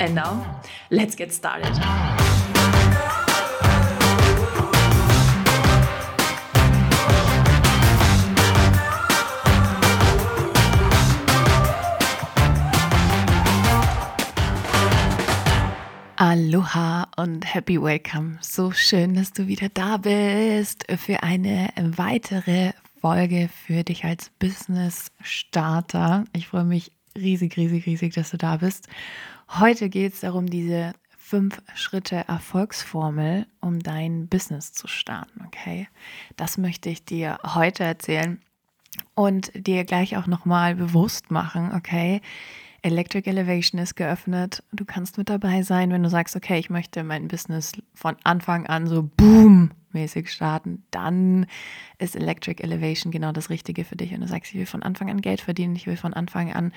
And now, let's get started. Aloha und happy welcome. So schön, dass du wieder da bist für eine weitere Folge für dich als Business Starter. Ich freue mich riesig, riesig, riesig, dass du da bist. Heute geht es darum, diese fünf Schritte Erfolgsformel, um dein Business zu starten. Okay, das möchte ich dir heute erzählen und dir gleich auch nochmal bewusst machen. Okay, Electric Elevation ist geöffnet. Du kannst mit dabei sein, wenn du sagst, okay, ich möchte mein Business von Anfang an so boom mäßig starten, dann ist Electric Elevation genau das Richtige für dich. Und du sagst, ich will von Anfang an Geld verdienen, ich will von Anfang an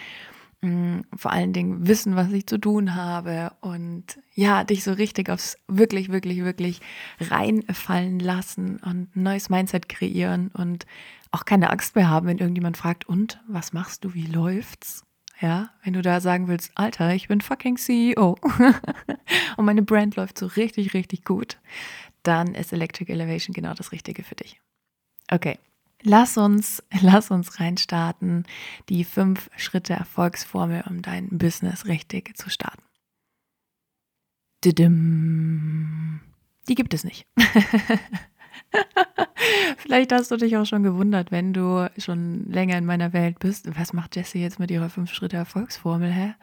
mm, vor allen Dingen wissen, was ich zu tun habe und ja, dich so richtig aufs wirklich, wirklich, wirklich reinfallen lassen und ein neues Mindset kreieren und auch keine Angst mehr haben, wenn irgendjemand fragt, und was machst du, wie läuft's? Ja, wenn du da sagen willst, Alter, ich bin fucking CEO und meine Brand läuft so richtig, richtig gut, dann ist Electric Elevation genau das Richtige für dich. Okay, lass uns, lass uns reinstarten, die fünf Schritte Erfolgsformel, um dein Business richtig zu starten. Die gibt es nicht. Vielleicht hast du dich auch schon gewundert, wenn du schon länger in meiner Welt bist. Was macht Jessie jetzt mit ihrer Fünf-Schritte-Erfolgsformel? Hä?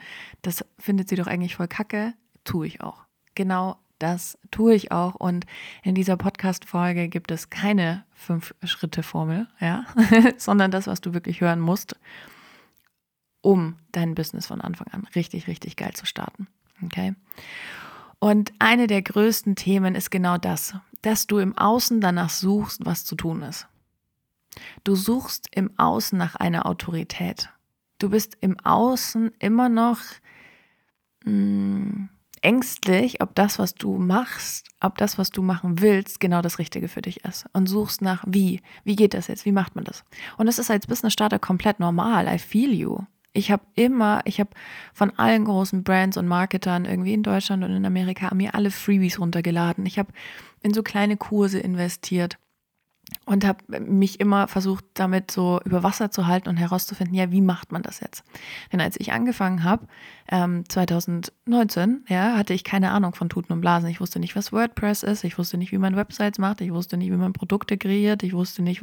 Das findet sie doch eigentlich voll kacke. Tue ich auch. Genau das tue ich auch. Und in dieser Podcast-Folge gibt es keine Fünf-Schritte-Formel, ja, sondern das, was du wirklich hören musst, um dein Business von Anfang an richtig, richtig geil zu starten. Okay? Und eine der größten Themen ist genau das, dass du im Außen danach suchst, was zu tun ist. Du suchst im Außen nach einer Autorität. Du bist im Außen immer noch mh, hm, ängstlich, ob das, was du machst, ob das, was du machen willst, genau das Richtige für dich ist. Und suchst nach, wie, wie geht das jetzt, wie macht man das? Und es ist als Business Starter komplett normal. I feel you. Ich habe immer, ich habe von allen großen Brands und Marketern irgendwie in Deutschland und in Amerika mir alle Freebies runtergeladen. Ich habe in so kleine Kurse investiert und habe mich immer versucht, damit so über Wasser zu halten und herauszufinden, ja, wie macht man das jetzt? Denn als ich angefangen habe, ähm, 2019, ja, hatte ich keine Ahnung von Tuten und Blasen. Ich wusste nicht, was WordPress ist, ich wusste nicht, wie man Websites macht, ich wusste nicht, wie man Produkte kreiert, ich wusste nicht,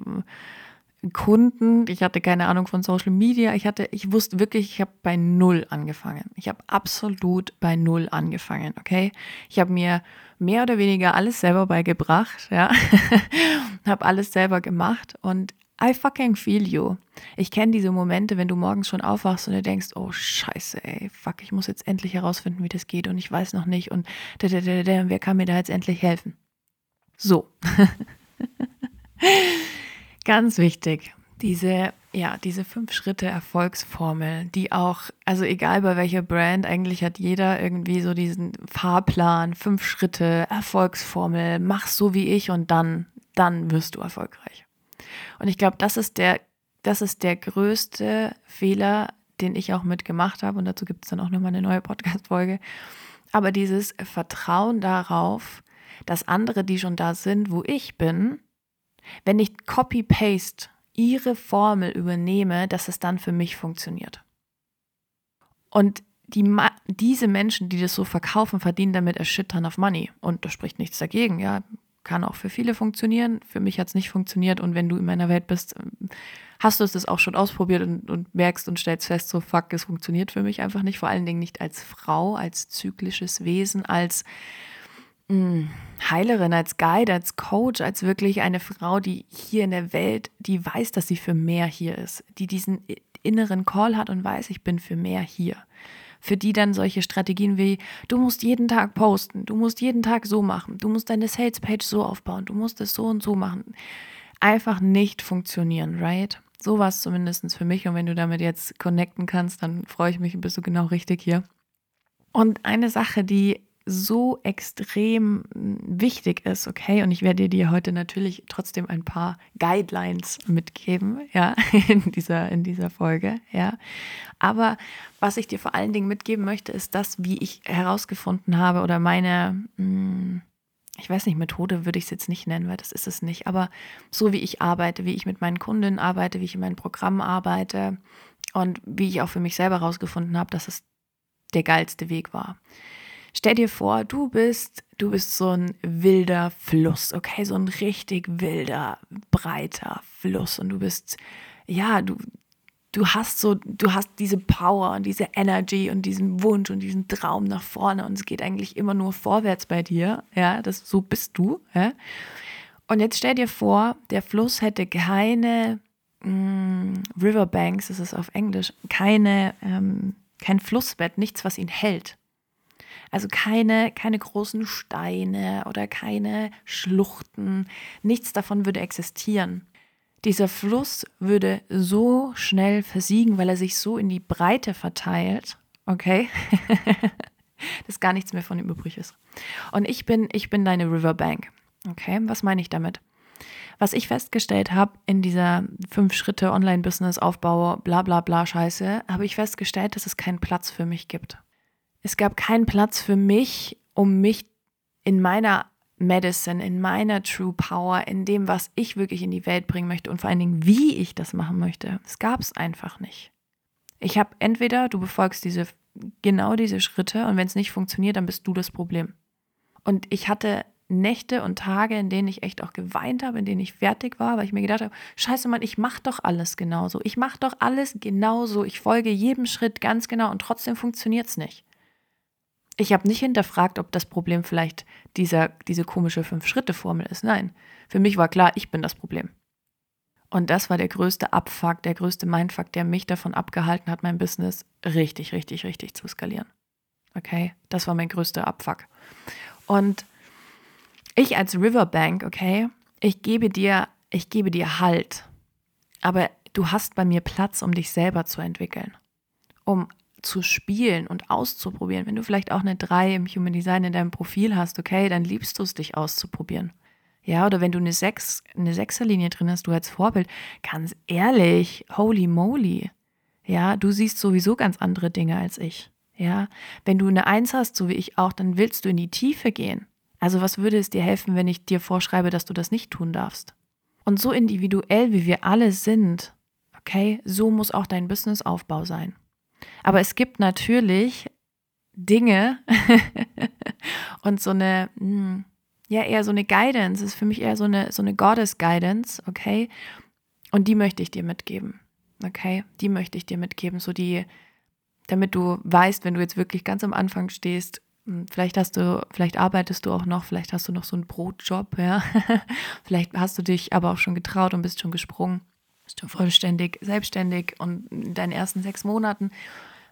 Kunden, ich hatte keine Ahnung von Social Media, ich hatte, ich wusste wirklich, ich habe bei null angefangen. Ich habe absolut bei null angefangen, okay? Ich habe mir mehr oder weniger alles selber beigebracht, ja, habe alles selber gemacht und I fucking feel you. Ich kenne diese Momente, wenn du morgens schon aufwachst und du denkst, oh Scheiße, ey, fuck, ich muss jetzt endlich herausfinden, wie das geht und ich weiß noch nicht und wer kann mir da jetzt endlich helfen? So. Ganz wichtig, diese, ja, diese fünf Schritte Erfolgsformel, die auch, also egal bei welcher Brand, eigentlich hat jeder irgendwie so diesen Fahrplan, fünf Schritte Erfolgsformel, mach so wie ich und dann, dann wirst du erfolgreich. Und ich glaube, das ist der, das ist der größte Fehler, den ich auch mitgemacht habe. Und dazu gibt es dann auch nochmal eine neue Podcast-Folge. Aber dieses Vertrauen darauf, dass andere, die schon da sind, wo ich bin, wenn ich Copy-Paste ihre Formel übernehme, dass es dann für mich funktioniert. Und die, diese Menschen, die das so verkaufen, verdienen damit a shit ton of money. Und da spricht nichts dagegen, ja. Kann auch für viele funktionieren. Für mich hat es nicht funktioniert. Und wenn du in meiner Welt bist, hast du es das auch schon ausprobiert und, und merkst und stellst fest, so fuck, es funktioniert für mich einfach nicht. Vor allen Dingen nicht als Frau, als zyklisches Wesen, als Heilerin, als Guide, als Coach, als wirklich eine Frau, die hier in der Welt, die weiß, dass sie für mehr hier ist, die diesen inneren Call hat und weiß, ich bin für mehr hier. für die dann solche Strategien wie, du musst jeden Tag posten, du musst jeden Tag so machen, du musst deine Sales-Page so aufbauen, du musst es so und so machen, einfach nicht funktionieren, right? So war es zumindest für mich und wenn du damit jetzt connecten kannst, dann freue ich mich, bist du genau richtig hier. Und eine Sache, die so extrem wichtig ist, okay? Und ich werde dir heute natürlich trotzdem ein paar Guidelines mitgeben, ja, in dieser, in dieser Folge, ja. Aber was ich dir vor allen Dingen mitgeben möchte, ist das, wie ich herausgefunden habe oder meine, hm, ich weiß nicht, Methode würde ich es jetzt nicht nennen, weil das ist es nicht, aber so wie ich arbeite, wie ich mit meinen Kundinnen arbeite, wie ich in meinem Programm arbeite und wie ich auch für mich selber herausgefunden habe, dass es der geilste Weg war. Stell dir vor, du bist, du bist so ein wilder Fluss, okay, so ein richtig wilder, breiter Fluss und du bist, ja, du, du hast so, du hast diese Power und diese Energy und diesen Wunsch und diesen Traum nach vorne und es geht eigentlich immer nur vorwärts bei dir, ja, das, so bist du, ja. Und jetzt stell dir vor, der Fluss hätte keine mh, mm, Riverbanks, das ist auf Englisch, keine, ähm, kein Flussbett, nichts, was ihn hält. Also keine, keine großen Steine oder keine Schluchten. Nichts davon würde existieren. Dieser Fluss würde so schnell versiegen, weil er sich so in die Breite verteilt, okay, dass gar nichts mehr von ihm übrig ist. Und ich bin, ich bin deine Riverbank. Okay, was meine ich damit? Was ich festgestellt habe in dieser fünf Schritte Online-Business-Aufbau, bla bla bla Scheiße, habe ich festgestellt, dass es keinen Platz für mich gibt. Es gab keinen Platz für mich, um mich in meiner Medicine, in meiner True Power, in dem, was ich wirklich in die Welt bringen möchte und vor allen Dingen, wie ich das machen möchte. Es gab es einfach nicht. Ich habe entweder, du befolgst diese, genau diese Schritte und wenn es nicht funktioniert, dann bist du das Problem. Und ich hatte Nächte und Tage, in denen ich echt auch geweint habe, in denen ich fertig war, weil ich mir gedacht habe, scheiße Mann, ich mache doch alles genauso. Ich mache doch alles genauso. Ich folge jedem Schritt ganz genau und trotzdem funktioniert es nicht. Ich habe nicht hinterfragt, ob das Problem vielleicht dieser, diese komische Fünf-Schritte-Formel ist. Nein, für mich war klar, ich bin das Problem. Und das war der größte Abfuck, der größte Mindfuck, der mich davon abgehalten hat, mein Business richtig, richtig, richtig zu skalieren. Okay, das war mein größter Abfuck. Und ich als Riverbank, okay, ich gebe dir, ich gebe dir Halt. Aber du hast bei mir Platz, um dich selber zu entwickeln. Um zu spielen und auszuprobieren. Wenn du vielleicht auch eine 3 im Human Design in deinem Profil hast, okay, dann liebst du es, dich auszuprobieren. Ja, oder wenn du eine 6, eine Sechserlinie drin hast, du als Vorbild, ganz ehrlich, holy moly. Ja, du siehst sowieso ganz andere Dinge als ich. Ja, wenn du eine 1 hast, so wie ich auch, dann willst du in die Tiefe gehen. Also was würde es dir helfen, wenn ich dir vorschreibe, dass du das nicht tun darfst? Und so individuell, wie wir alle sind, okay, so muss auch dein Businessaufbau sein. Aber es gibt natürlich Dinge und so eine, hm, ja, eher so eine Guidance, ist für mich eher so eine, so eine Goddess-Guidance, okay? Und die möchte ich dir mitgeben, okay? Die möchte ich dir mitgeben, so die, damit du weißt, wenn du jetzt wirklich ganz am Anfang stehst, hm, vielleicht hast du, vielleicht arbeitest du auch noch, vielleicht hast du noch so einen Brotjob, ja. vielleicht hast du dich aber auch schon getraut und bist schon gesprungen bist du vollständig selbstständig und in deinen ersten sechs Monaten.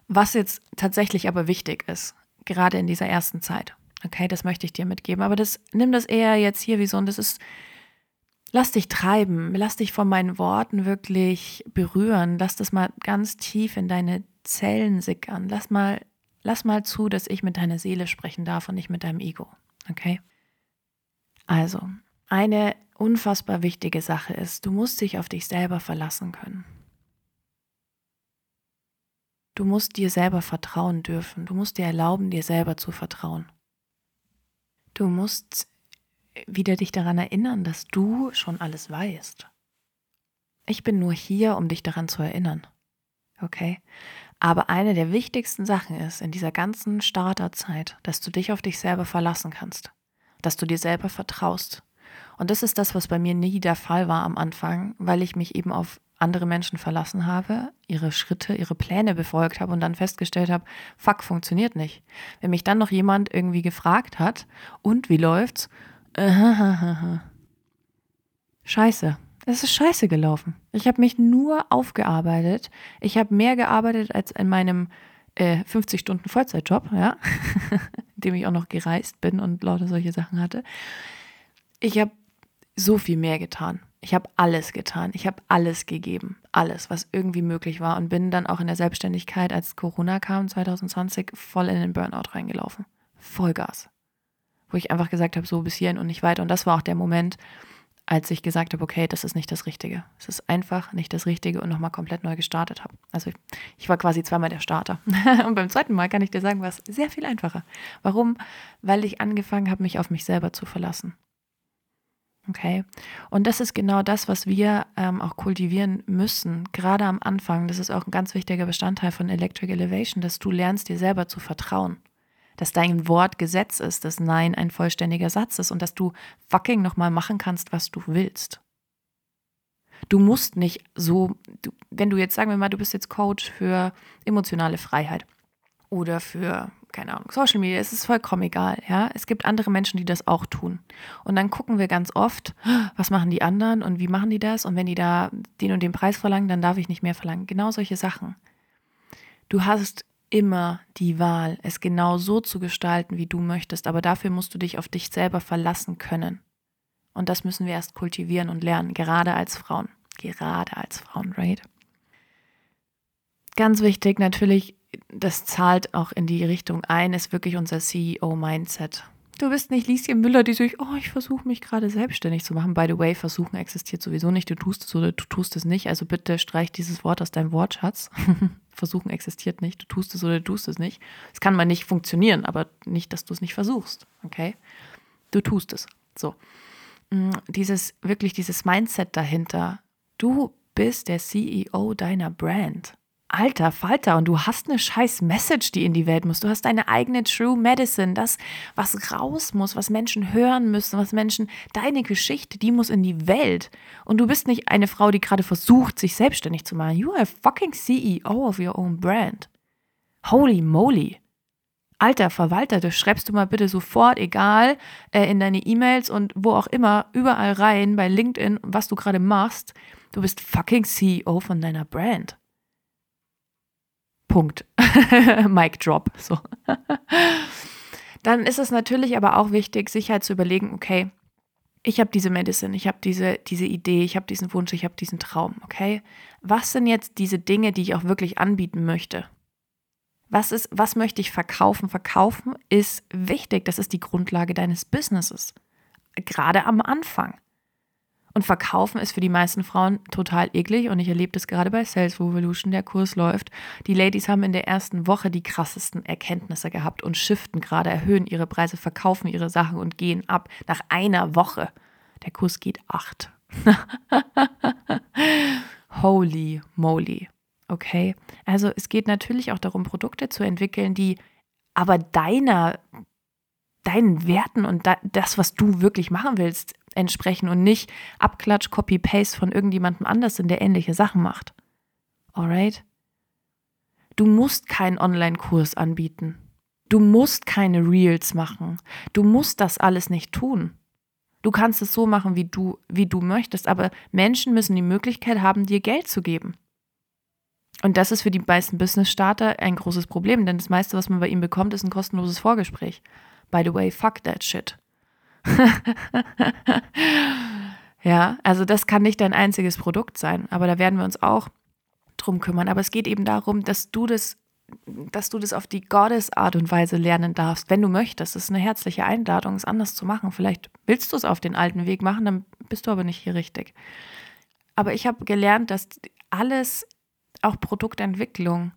Was jetzt tatsächlich aber wichtig ist, gerade in dieser ersten Zeit. Okay, das möchte ich dir mitgeben. Aber das, nimm das eher jetzt hier wie so, und das ist, lass dich treiben, lass dich von meinen Worten wirklich berühren, lass das mal ganz tief in deine Zellen sickern. Lass mal, lass mal zu, dass ich mit deiner Seele sprechen darf und nicht mit deinem Ego. Okay? Also, eine unfassbar wichtige Sache ist, du musst dich auf dich selber verlassen können. Du musst dir selber vertrauen dürfen. Du musst dir erlauben, dir selber zu vertrauen. Du musst wieder dich daran erinnern, dass du schon alles weißt. Ich bin nur hier, um dich daran zu erinnern. Okay? Aber eine der wichtigsten Sachen ist in dieser ganzen Starterzeit, dass du dich auf dich selber verlassen kannst. Dass du dir selber vertraust. Und das ist das, was bei mir nie der Fall war am Anfang, weil ich mich eben auf andere Menschen verlassen habe, ihre Schritte, ihre Pläne befolgt habe und dann festgestellt habe, fuck, funktioniert nicht. Wenn mich dann noch jemand irgendwie gefragt hat, und wie läuft's? Scheiße. Es ist scheiße gelaufen. Ich habe mich nur aufgearbeitet. Ich habe mehr gearbeitet als in meinem äh, 50 Stunden Vollzeitjob, ja, in dem ich auch noch gereist bin und lauter solche Sachen hatte. Ich habe so viel mehr getan. Ich habe alles getan. Ich habe alles gegeben. Alles, was irgendwie möglich war. Und bin dann auch in der Selbstständigkeit, als Corona kam 2020, voll in den Burnout reingelaufen. Vollgas. Wo ich einfach gesagt habe, so bis hierhin und nicht weiter. Und das war auch der Moment, als ich gesagt habe, okay, das ist nicht das Richtige. Es ist einfach nicht das Richtige und nochmal komplett neu gestartet habe. Also ich, ich, war quasi zweimal der Starter. und beim zweiten Mal kann ich dir sagen, war es sehr viel einfacher. Warum? Weil ich angefangen habe, mich auf mich selber zu verlassen. Okay. Und das ist genau das, was wir ähm, auch kultivieren müssen, gerade am Anfang. Das ist auch ein ganz wichtiger Bestandteil von Electric Elevation, dass du lernst, dir selber zu vertrauen dass dein Wort Gesetz ist, dass Nein ein vollständiger Satz ist und dass du fucking nochmal machen kannst, was du willst. Du musst nicht so, du, wenn du jetzt sagen wir mal, du bist jetzt Coach für emotionale Freiheit oder für, keine Ahnung, Social Media, es ist vollkommen egal, ja. Es gibt andere Menschen, die das auch tun. Und dann gucken wir ganz oft, was machen die anderen und wie machen die das? Und wenn die da den und den Preis verlangen, dann darf ich nicht mehr verlangen. Genau solche Sachen. Du hast immer die Wahl, es genau so zu gestalten, wie du möchtest, aber dafür musst du dich auf dich selber verlassen können. Und das müssen wir erst kultivieren und lernen, gerade als Frauen. Gerade als Frauen, right? Ganz wichtig natürlich, das zahlt auch in die Richtung ein, ist wirklich unser CEO-Mindset. Du bist nicht Lieschen Müller, die sich, oh, ich versuche mich gerade selbstständig zu machen. By the way, versuchen existiert sowieso nicht. Du tust es oder du tust es nicht. Also bitte streich dieses Wort aus deinem Wortschatz. versuchen existiert nicht. Du tust es oder du tust es nicht. Es kann mal nicht funktionieren, aber nicht, dass du es nicht versuchst. Okay? Du tust es. So. Mm, dieses, wirklich dieses Mindset dahinter. Du bist der CEO deiner Brand alter Falter, und du hast eine scheiß Message, die in die Welt muss. Du hast deine eigene True Medicine, das, was raus muss, was Menschen hören müssen, was Menschen, deine Geschichte, die muss in die Welt. Und du bist nicht eine Frau, die gerade versucht, sich selbstständig zu machen. You are a fucking CEO of your own brand. Holy moly. Alter Verwalter, das schreibst du mal bitte sofort, egal, äh, in deine E-Mails und wo auch immer, überall rein, bei LinkedIn, was du gerade machst. Du bist fucking CEO von deiner Brand. Punkt. Mic drop. So. Dann ist es natürlich aber auch wichtig, sich halt zu überlegen, okay, ich habe diese Medicine, ich habe diese, diese Idee, ich habe diesen Wunsch, ich habe diesen Traum, okay? Was sind jetzt diese Dinge, die ich auch wirklich anbieten möchte? Was ist, was möchte ich verkaufen? Verkaufen ist wichtig, das ist die Grundlage deines Businesses. Gerade am Anfang. Und verkaufen ist für die meisten Frauen total eklig und ich erlebe das gerade bei Sales Revolution, der Kurs läuft. Die Ladies haben in der ersten Woche die krassesten Erkenntnisse gehabt und shiften gerade, erhöhen ihre Preise, verkaufen ihre Sachen und gehen ab nach einer Woche. Der Kurs geht acht. Holy moly. Okay? Also es geht natürlich auch darum, Produkte zu entwickeln, die aber deiner, deinen Werten und das, was du wirklich machen willst, entsprechen und nicht Abklatsch, Copy-Paste von irgendjemandem anders der ähnliche Sachen macht. Alright? Du musst keinen Online-Kurs anbieten. Du musst keine Reels machen. Du musst das alles nicht tun. Du kannst es so machen, wie du, wie du möchtest, aber Menschen müssen die Möglichkeit haben, dir Geld zu geben. Und das ist für die meisten Business-Starter ein großes Problem, denn das meiste, was man bei ihnen bekommt, ist ein kostenloses Vorgespräch. By the way, fuck that shit. ja, also das kann nicht dein einziges Produkt sein, aber da werden wir uns auch drum kümmern. Aber es geht eben darum, dass du das, dass du das auf die Gottes-Art und Weise lernen darfst, wenn du möchtest. Das ist eine herzliche Einladung, es anders zu machen. Vielleicht willst du es auf den alten Weg machen, dann bist du aber nicht hier richtig. Aber ich habe gelernt, dass alles, auch Produktentwicklung,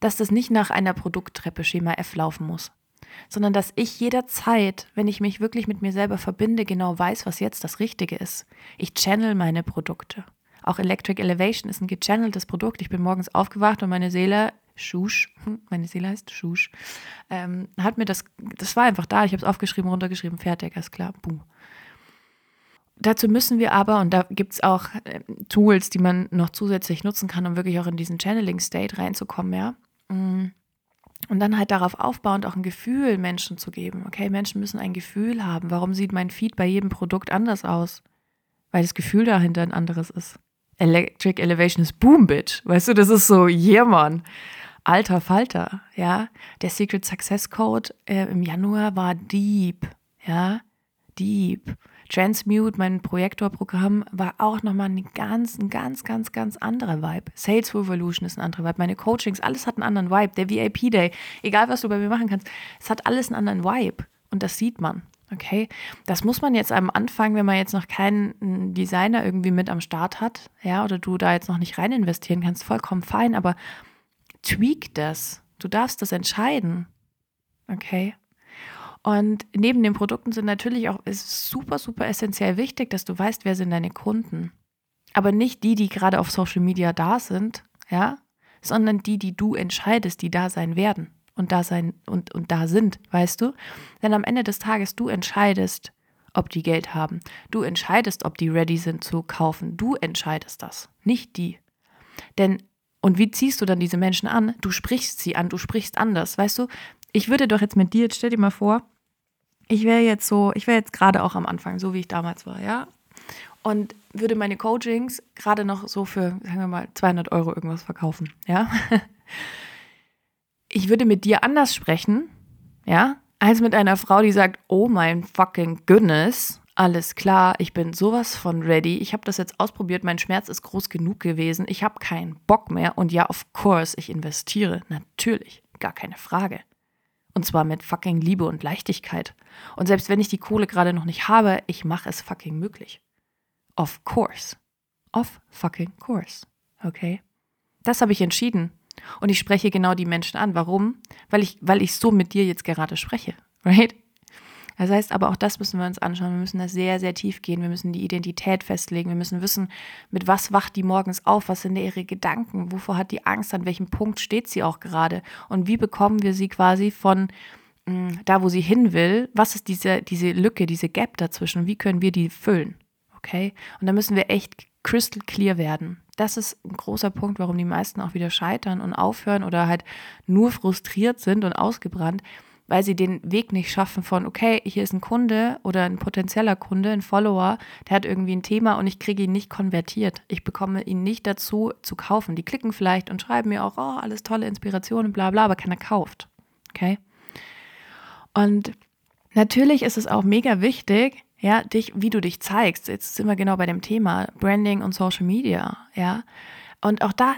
dass das nicht nach einer Produkttreppe Schema F laufen muss sondern dass ich jederzeit, wenn ich mich wirklich mit mir selber verbinde, genau weiß, was jetzt das Richtige ist. Ich channel meine Produkte. Auch Electric Elevation ist ein gechanneltes Produkt. Ich bin morgens aufgewacht und meine Seele, Schusch, meine Seele heißt Schusch, ähm, hat mir das, das war einfach da. Ich habe es aufgeschrieben, runtergeschrieben, fertig, ist klar, boom. Dazu müssen wir aber, und da gibt es auch äh, Tools, die man noch zusätzlich nutzen kann, um wirklich auch in diesen Channeling-State reinzukommen, ja. Mm und dann halt darauf aufbauend auch ein Gefühl Menschen zu geben. Okay, Menschen müssen ein Gefühl haben. Warum sieht mein Feed bei jedem Produkt anders aus? Weil das Gefühl dahinter ein anderes ist. Electric Elevation ist Boom, Bitch. Weißt du, das ist so, yeah, man. alter Falter, ja. Der Secret Success Code äh, im Januar war deep, ja. Deep. Transmute, mein Projektorprogramm, war auch nochmal ein ganz, ein ganz, ganz, ganz anderer Vibe. Sales Revolution ist ein anderer Vibe. Meine Coachings, alles hat einen anderen Vibe. Der VIP Day, egal was du bei mir machen kannst, es hat alles einen anderen Vibe. Und das sieht man. Okay, das muss man jetzt am Anfang, wenn man jetzt noch keinen Designer irgendwie mit am Start hat, ja, oder du da jetzt noch nicht rein investieren kannst, vollkommen fein, aber tweak das. Du darfst das entscheiden. Okay. Und neben den Produkten sind natürlich auch, ist super, super essentiell wichtig, dass du weißt, wer sind deine Kunden. Aber nicht die, die gerade auf Social Media da sind, ja, sondern die, die du entscheidest, die da sein werden und da sein und, und da sind, weißt du? Denn am Ende des Tages, du entscheidest, ob die Geld haben. Du entscheidest, ob die ready sind zu kaufen. Du entscheidest das, nicht die. Denn, und wie ziehst du dann diese Menschen an? Du sprichst sie an, du sprichst anders, weißt du? Ich würde doch jetzt mit dir, jetzt stell dir mal vor, ich wäre jetzt so, ich wäre jetzt gerade auch am Anfang, so wie ich damals war, ja? Und würde meine Coachings gerade noch so für, sagen wir mal, 200 Euro irgendwas verkaufen, ja? ich würde mit dir anders sprechen, ja, als mit einer Frau, die sagt, oh mein fucking goodness, alles klar, ich bin sowas von ready, ich habe das jetzt ausprobiert, mein Schmerz ist groß genug gewesen, ich habe keinen Bock mehr und ja, of course, ich investiere, natürlich, gar keine Frage. Und zwar mit fucking Liebe und Leichtigkeit. Und selbst wenn ich die Kohle gerade noch nicht habe, ich mache es fucking möglich. Of course. Of fucking course. Okay? Das habe ich entschieden. Und ich spreche genau die Menschen an. Warum? Weil ich, weil ich so mit dir jetzt gerade spreche. Right? Das heißt, aber auch das müssen wir uns anschauen. Wir müssen da sehr, sehr tief gehen. Wir müssen die Identität festlegen. Wir müssen wissen, mit was wacht die morgens auf? Was sind ihre Gedanken? Wovor hat die Angst? An welchem Punkt steht sie auch gerade? Und wie bekommen wir sie quasi von mh, mm, da, wo sie hin will? Was ist diese, diese Lücke, diese Gap dazwischen? Wie können wir die füllen? Okay? Und da müssen wir echt crystal clear werden. Das ist ein großer Punkt, warum die meisten auch wieder scheitern und aufhören oder halt nur frustriert sind und ausgebrannt, weil sie den Weg nicht schaffen von, okay, hier ist ein Kunde oder ein potenzieller Kunde, ein Follower, der hat irgendwie ein Thema und ich kriege ihn nicht konvertiert. Ich bekomme ihn nicht dazu zu kaufen. Die klicken vielleicht und schreiben mir auch, oh, alles tolle Inspirationen, bla bla, aber keiner kauft. Okay? Und natürlich ist es auch mega wichtig, ja, dich, wie du dich zeigst. Jetzt sind wir genau bei dem Thema Branding und Social Media, ja. Und auch da,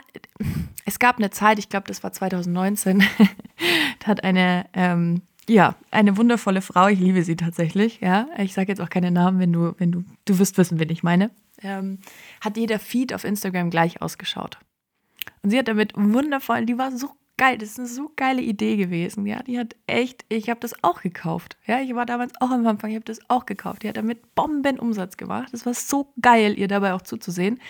es gab eine Zeit, ich glaube, das war 2019, da hat eine, ähm, ja, eine wundervolle Frau, ich liebe sie tatsächlich, ja. Ich sage jetzt auch keine Namen, wenn du, wenn du, du wirst wissen, wen ich meine. Ähm, hat jeder Feed auf Instagram gleich ausgeschaut. Und sie hat damit wundervoll, die war so geil, das ist eine so geile Idee gewesen. Ja, die hat echt, ich habe das auch gekauft. Ja, ich war damals auch am Anfang, ich habe das auch gekauft. Die hat damit Bombenumsatz gemacht. Das war so geil, ihr dabei auch zuzusehen.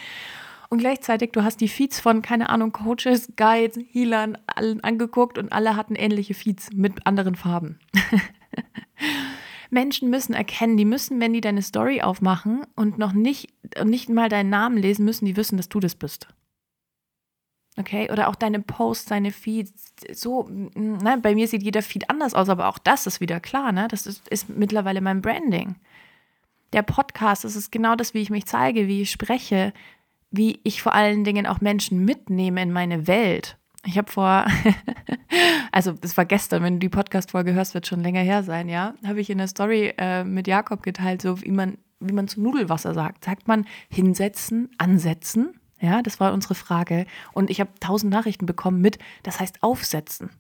Und gleichzeitig, du hast die Feeds von, keine Ahnung, Coaches, Guides, Healern, allen angeguckt und alle hatten ähnliche Feeds mit anderen Farben. Menschen müssen erkennen, die müssen, wenn die deine Story aufmachen und noch nicht, nicht mal deinen Namen lesen, müssen die wissen, dass du das bist. Okay, oder auch deine Posts, deine Feeds. So, ne, bei mir sieht jeder Feed anders aus, aber auch das ist wieder klar, ne? Das ist, ist mittlerweile mein Branding. Der Podcast, das ist genau das, wie ich mich zeige, wie ich spreche, wie ich vor allen Dingen auch Menschen mitnehme in meine Welt. Ich habe vor, also das war gestern, wenn du die Podcast-Folge hörst, wird schon länger her sein, ja, habe ich in der Story äh, mit Jakob geteilt, so wie man, wie man zum Nudelwasser sagt. Sagt man hinsetzen, ansetzen? Ja, das war unsere Frage. Und ich habe tausend Nachrichten bekommen mit, das heißt aufsetzen.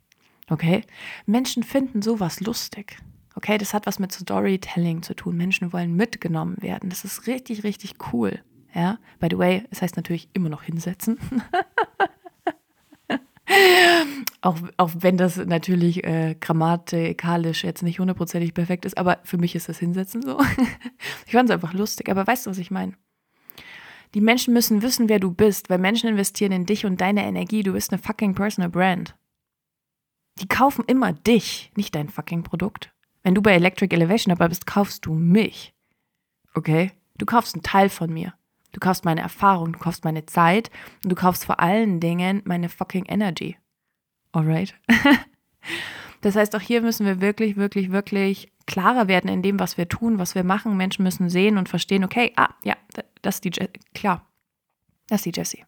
Okay? Menschen finden sowas lustig. Okay, das hat was mit Storytelling zu tun. Menschen wollen mitgenommen werden. Das ist richtig, richtig cool. Ja, by the way, es heißt natürlich immer noch hinsetzen. auch, auch wenn das natürlich äh, grammatikalisch jetzt nicht hundertprozentig perfekt ist, aber für mich ist das Hinsetzen so. ich fand es einfach lustig, aber weißt du, was ich meine? Die Menschen müssen wissen, wer du bist, weil Menschen investieren in dich und deine Energie. Du bist eine fucking personal brand. Die kaufen immer dich, nicht dein fucking Produkt. Wenn du bei Electric Elevation dabei bist, kaufst du mich. Okay? Du kaufst einen Teil von mir. Du kaufst meine Erfahrung, du kaufst meine Zeit und du kaufst vor allen Dingen meine fucking Energy. Alright? das heißt, auch hier müssen wir wirklich, wirklich, wirklich klarer werden in dem, was wir tun, was wir machen. Menschen müssen sehen und verstehen, okay, ah, ja, das ist die, klar, das ist die Jessie.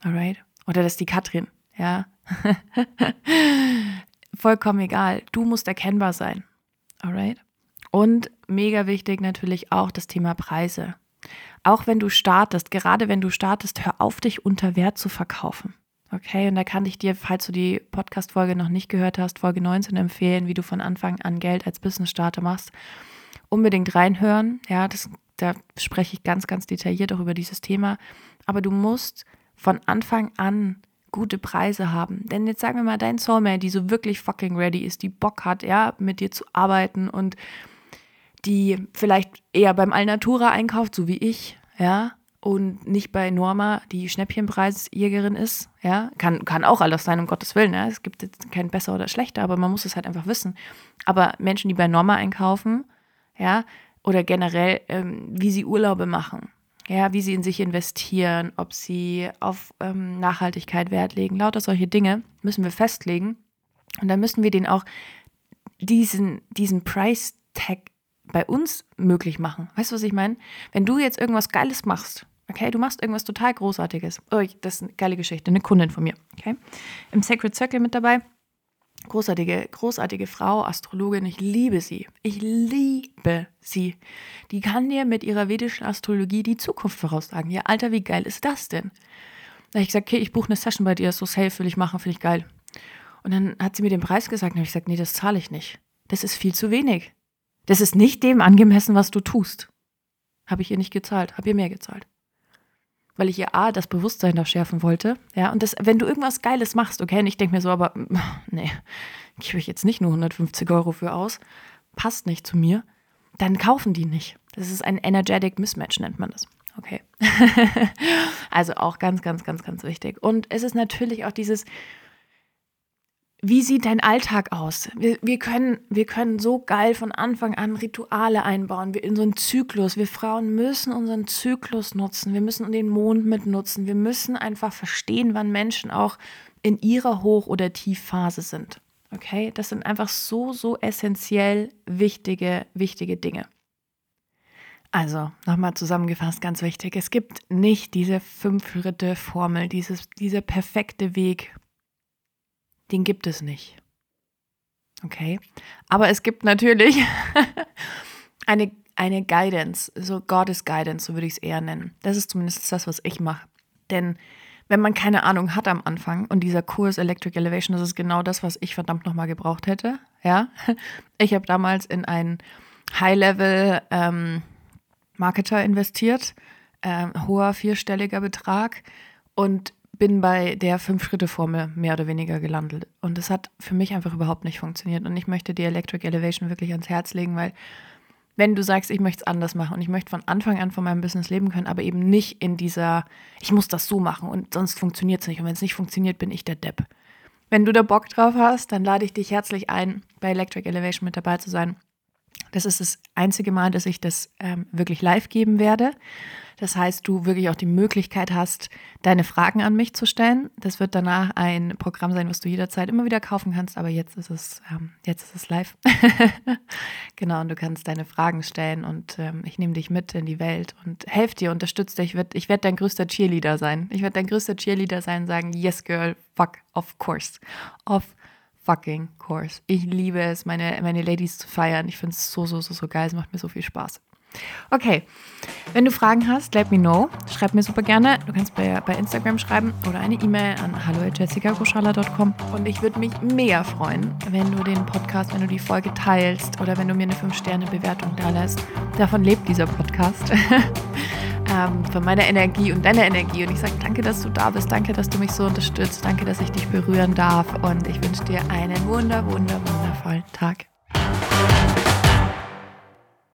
Alright? Oder das ist die Katrin, ja? Vollkommen egal. Du musst erkennbar sein. Alright? Und mega wichtig natürlich auch das Thema Preise. Auch wenn du startest, gerade wenn du startest, hör auf, dich unter Wert zu verkaufen. Okay, und da kann ich dir, falls du die Podcast-Folge noch nicht gehört hast, Folge 19 empfehlen, wie du von Anfang an Geld als Business-Starter machst. Unbedingt reinhören. Ja, das, da spreche ich ganz, ganz detailliert auch über dieses Thema. Aber du musst von Anfang an gute Preise haben. Denn jetzt sagen wir mal, dein Soulmate, die so wirklich fucking ready ist, die Bock hat, ja, mit dir zu arbeiten und die vielleicht eher beim Alnatura einkauft, so wie ich, ja, und nicht bei Norma, die Schnäppchenpreisjägerin ist, ja, kann, kann auch alles sein, um Gottes Willen, ja, es gibt jetzt kein besser oder schlechter, aber man muss es halt einfach wissen. Aber Menschen, die bei Norma einkaufen, ja, oder generell, ähm, wie sie Urlaube machen, ja, wie sie in sich investieren, ob sie auf ähm, Nachhaltigkeit Wert legen, lauter solche Dinge müssen wir festlegen. Und dann müssen wir den auch diesen, diesen Price-Tag bei uns möglich machen. Weißt du, was ich meine? Wenn du jetzt irgendwas Geiles machst, okay, du machst irgendwas total Großartiges. Oh, das ist eine geile Geschichte, eine Kundin von mir, okay? Im Sacred Circle mit dabei. Großartige, großartige Frau, Astrologin, ich liebe sie. Ich liebe sie. Die kann dir mit ihrer vedischen Astrologie die Zukunft voraussagen. Ja, Alter, wie geil ist das denn? Da habe ich gesagt, okay, ich buche eine Session bei dir, so safe will ich machen, finde ich geil. Und dann hat sie mir den Preis gesagt und habe ich gesagt, nee, das zahle ich nicht. Das ist viel zu wenig. Das ist nicht dem angemessen, was du tust. Habe ich ihr nicht gezahlt, habe ihr mehr gezahlt. Weil ich ihr A, das Bewusstsein da schärfen wollte. Ja, und das, wenn du irgendwas Geiles machst, okay, und ich denke mir so, aber nee, gebe ich jetzt nicht nur 150 Euro für aus, passt nicht zu mir, dann kaufen die nicht. Das ist ein energetic Mismatch, nennt man das. Okay. also auch ganz, ganz, ganz, ganz wichtig. Und es ist natürlich auch dieses, wie sieht dein Alltag aus? Wir, wir, können, wir können so geil von Anfang an Rituale einbauen, wir in so einen Zyklus. Wir Frauen müssen unseren Zyklus nutzen, wir müssen den Mond mitnutzen, wir müssen einfach verstehen, wann Menschen auch in ihrer Hoch- oder Tiefphase sind. Okay, das sind einfach so, so essentiell wichtige, wichtige Dinge. Also, nochmal zusammengefasst, ganz wichtig. Es gibt nicht diese Fünf-Schritte-Formel, dieser perfekte Weg, den gibt es nicht. Okay. Aber es gibt natürlich eine, eine Guidance, so Gottes Guidance, so würde ich es eher nennen. Das ist zumindest das, was ich mache. Denn wenn man keine Ahnung hat am Anfang und dieser Kurs Electric Elevation, das ist genau das, was ich verdammt nochmal gebraucht hätte. Ja. Ich habe damals in einen High-Level ähm, investiert, ähm, hoher vierstelliger Betrag. Und bin bei der Fünf-Schritte-Formel mehr oder weniger gelandet. Und das hat für mich einfach überhaupt nicht funktioniert. Und ich möchte die Electric Elevation wirklich ans Herz legen, weil wenn du sagst, ich möchte es anders machen und ich möchte von Anfang an von meinem Business leben können, aber eben nicht in dieser, ich muss das so machen und sonst funktioniert es nicht. Und wenn es nicht funktioniert, bin ich der Depp. Wenn du da Bock drauf hast, dann lade ich dich herzlich ein, bei Electric Elevation mit dabei zu sein. Das ist das einzige Mal, dass ich das ähm, wirklich live geben werde. Das heißt, du wirklich auch die Möglichkeit hast, deine Fragen an mich zu stellen. Das wird danach ein Programm sein, was du jederzeit immer wieder kaufen kannst, aber jetzt ist es, ähm, jetzt ist es live. genau, und du kannst deine Fragen stellen und ähm, ich nehme dich mit in die Welt und helfe dir, unterstütze dich. Ich werde werd dein größter Cheerleader sein. Ich werde dein größter Cheerleader sein und sagen, yes, girl, fuck, of course. Of fucking course. Ich liebe es, meine, meine Ladies zu feiern. Ich finde es so, so, so, so geil. Es macht mir so viel Spaß. Okay, wenn du Fragen hast, let me know. Schreib mir super gerne. Du kannst bei, bei Instagram schreiben oder eine E-Mail an hallo.jessicagoschala.com. Und ich würde mich mega freuen, wenn du den Podcast, wenn du die Folge teilst oder wenn du mir eine 5-Sterne-Bewertung da lässt. Davon lebt dieser Podcast. ähm, von meiner Energie und deiner Energie. Und ich sage danke, dass du da bist. Danke, dass du mich so unterstützt. Danke, dass ich dich berühren darf. Und ich wünsche dir einen wunder, wunder, wundervollen Tag.